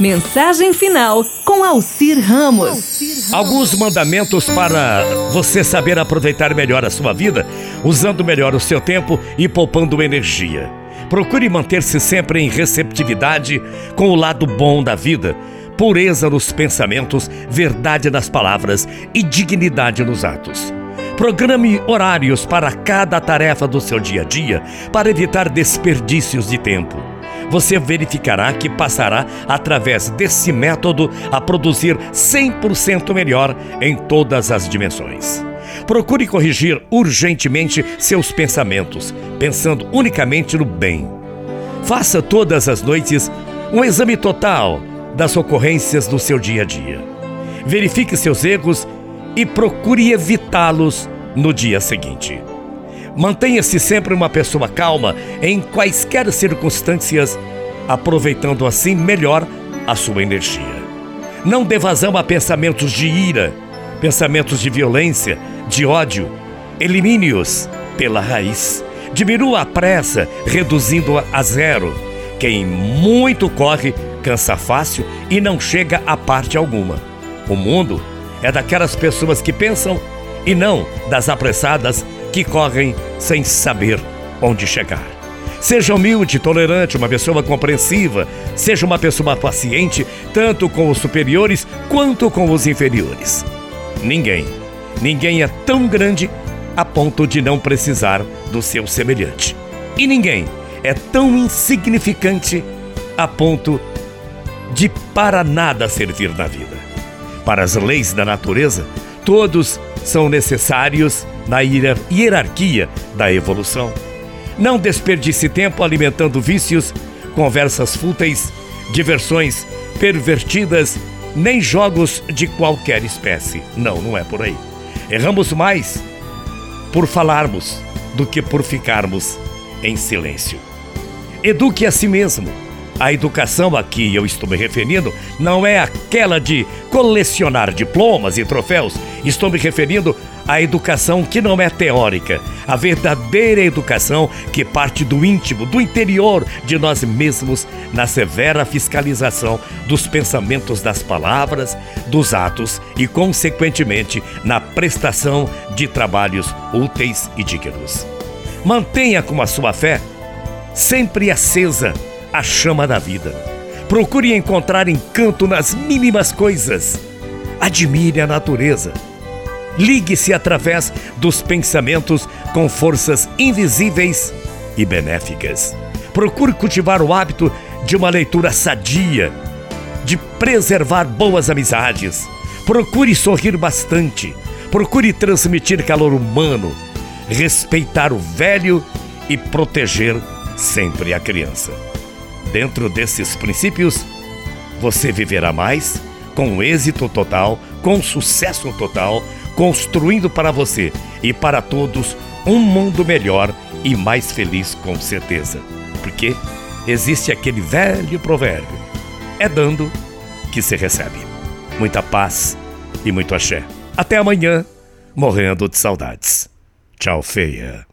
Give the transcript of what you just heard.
Mensagem final com Alcir Ramos. Alguns mandamentos para você saber aproveitar melhor a sua vida, usando melhor o seu tempo e poupando energia. Procure manter-se sempre em receptividade com o lado bom da vida, pureza nos pensamentos, verdade nas palavras e dignidade nos atos. Programe horários para cada tarefa do seu dia a dia para evitar desperdícios de tempo você verificará que passará, através desse método, a produzir 100% melhor em todas as dimensões. Procure corrigir urgentemente seus pensamentos, pensando unicamente no bem. Faça todas as noites um exame total das ocorrências do seu dia a dia. Verifique seus erros e procure evitá-los no dia seguinte. Mantenha-se sempre uma pessoa calma em quaisquer circunstâncias, aproveitando assim melhor a sua energia. Não dê vazão a pensamentos de ira, pensamentos de violência, de ódio. Elimine-os pela raiz. Diminua a pressa, reduzindo-a a zero. Quem muito corre, cansa fácil e não chega a parte alguma. O mundo é daquelas pessoas que pensam e não das apressadas que correm sem saber onde chegar. Seja humilde, tolerante, uma pessoa compreensiva. Seja uma pessoa paciente, tanto com os superiores quanto com os inferiores. Ninguém, ninguém é tão grande a ponto de não precisar do seu semelhante. E ninguém é tão insignificante a ponto de para nada servir na vida. Para as leis da natureza, todos são necessários na hierarquia da evolução. Não desperdice tempo alimentando vícios, conversas fúteis, diversões pervertidas, nem jogos de qualquer espécie. Não, não é por aí. Erramos mais por falarmos do que por ficarmos em silêncio. Eduque a si mesmo. A educação a que eu estou me referindo não é aquela de colecionar diplomas e troféus. Estou me referindo a educação que não é teórica, a verdadeira educação que parte do íntimo, do interior de nós mesmos, na severa fiscalização dos pensamentos das palavras, dos atos e, consequentemente, na prestação de trabalhos úteis e dignos. Mantenha com a sua fé sempre acesa a chama da vida. Procure encontrar encanto nas mínimas coisas. Admire a natureza Ligue-se através dos pensamentos com forças invisíveis e benéficas. Procure cultivar o hábito de uma leitura sadia, de preservar boas amizades. Procure sorrir bastante. Procure transmitir calor humano, respeitar o velho e proteger sempre a criança. Dentro desses princípios, você viverá mais, com êxito total, com sucesso total, construindo para você e para todos um mundo melhor e mais feliz com certeza. Porque existe aquele velho provérbio: é dando que se recebe. Muita paz e muito axé. Até amanhã, morrendo de saudades. Tchau, feia.